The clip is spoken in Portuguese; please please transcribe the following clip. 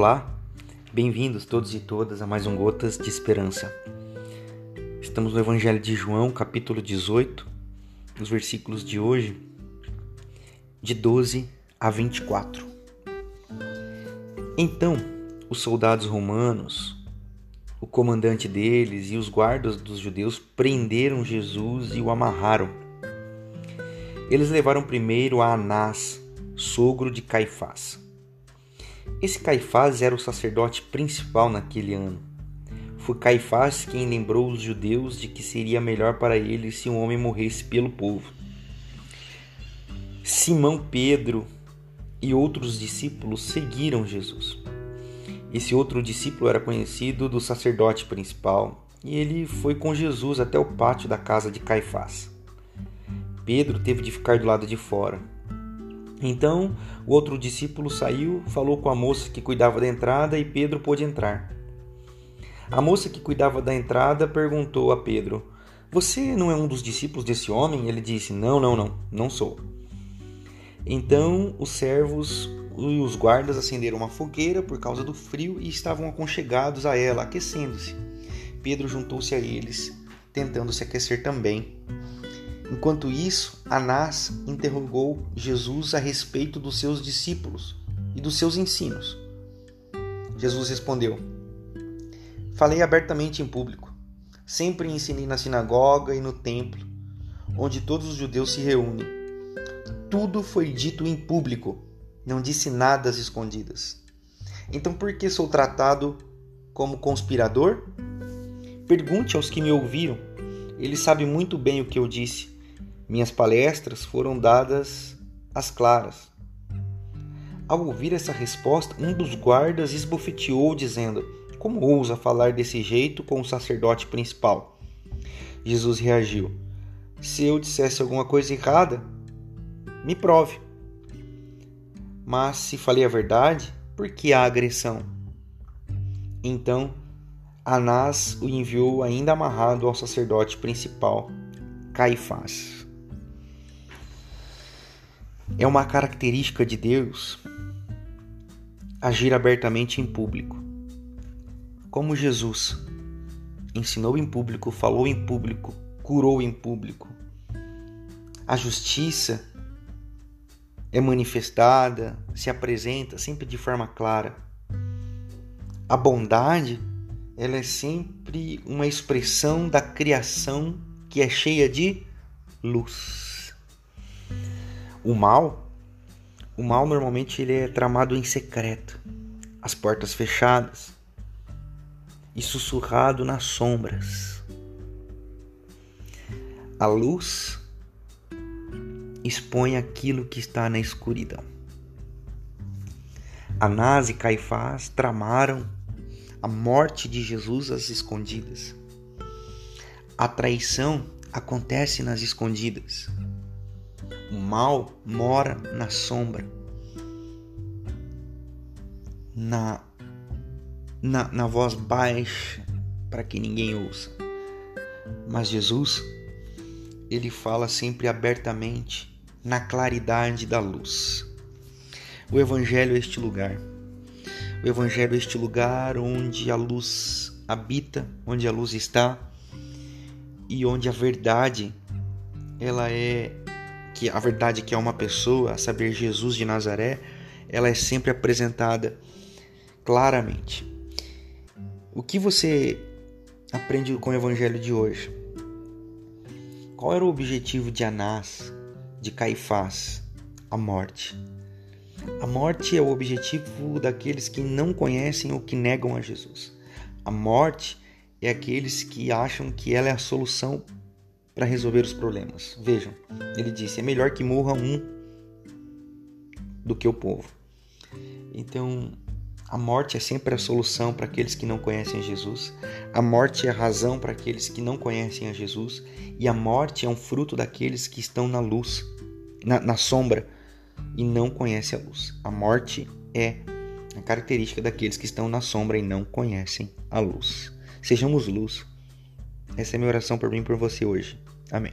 Olá, bem-vindos todos e todas a mais um Gotas de Esperança. Estamos no Evangelho de João, capítulo 18, nos versículos de hoje, de 12 a 24. Então, os soldados romanos, o comandante deles e os guardas dos judeus prenderam Jesus e o amarraram. Eles levaram primeiro a Anás, sogro de Caifás esse Caifás era o sacerdote principal naquele ano. Foi Caifás quem lembrou os judeus de que seria melhor para eles se um homem morresse pelo povo. Simão Pedro e outros discípulos seguiram Jesus. Esse outro discípulo era conhecido do sacerdote principal e ele foi com Jesus até o pátio da casa de Caifás. Pedro teve de ficar do lado de fora então o outro discípulo saiu, falou com a moça que cuidava da entrada e Pedro pôde entrar. A moça que cuidava da entrada perguntou a Pedro: Você não é um dos discípulos desse homem? Ele disse: Não, não, não, não sou. Então os servos e os guardas acenderam uma fogueira por causa do frio e estavam aconchegados a ela, aquecendo-se. Pedro juntou-se a eles, tentando se aquecer também. Enquanto isso, Anás interrogou Jesus a respeito dos seus discípulos e dos seus ensinos. Jesus respondeu: Falei abertamente em público. Sempre ensinei na sinagoga e no templo, onde todos os judeus se reúnem. Tudo foi dito em público, não disse nada às escondidas. Então por que sou tratado como conspirador? Pergunte aos que me ouviram. Eles sabem muito bem o que eu disse minhas palestras foram dadas às claras. Ao ouvir essa resposta, um dos guardas esbofeteou, dizendo: Como ousa falar desse jeito com o sacerdote principal? Jesus reagiu: Se eu dissesse alguma coisa errada, me prove. Mas se falei a verdade, por que a agressão? Então, Anás o enviou ainda amarrado ao sacerdote principal, Caifás. É uma característica de Deus agir abertamente em público. Como Jesus ensinou em público, falou em público, curou em público. A justiça é manifestada, se apresenta sempre de forma clara. A bondade, ela é sempre uma expressão da criação que é cheia de luz. O mal, o mal normalmente ele é tramado em secreto, as portas fechadas e sussurrado nas sombras. A luz expõe aquilo que está na escuridão. Anás e Caifás tramaram a morte de Jesus às escondidas. A traição acontece nas escondidas. O mal mora na sombra, na, na, na voz baixa, para que ninguém ouça. Mas Jesus, ele fala sempre abertamente, na claridade da luz. O Evangelho é este lugar. O Evangelho é este lugar onde a luz habita, onde a luz está e onde a verdade ela é que a verdade que é uma pessoa, a saber, Jesus de Nazaré, ela é sempre apresentada claramente. O que você aprende com o evangelho de hoje? Qual era o objetivo de Anás, de Caifás? A morte. A morte é o objetivo daqueles que não conhecem ou que negam a Jesus. A morte é aqueles que acham que ela é a solução para resolver os problemas. Vejam, ele disse: é melhor que morra um do que o povo. Então, a morte é sempre a solução para aqueles que não conhecem Jesus. A morte é a razão para aqueles que não conhecem a Jesus. E a morte é um fruto daqueles que estão na luz, na, na sombra, e não conhecem a luz. A morte é a característica daqueles que estão na sombra e não conhecem a luz. Sejamos luz. Essa é minha oração por mim e por você hoje. Amém.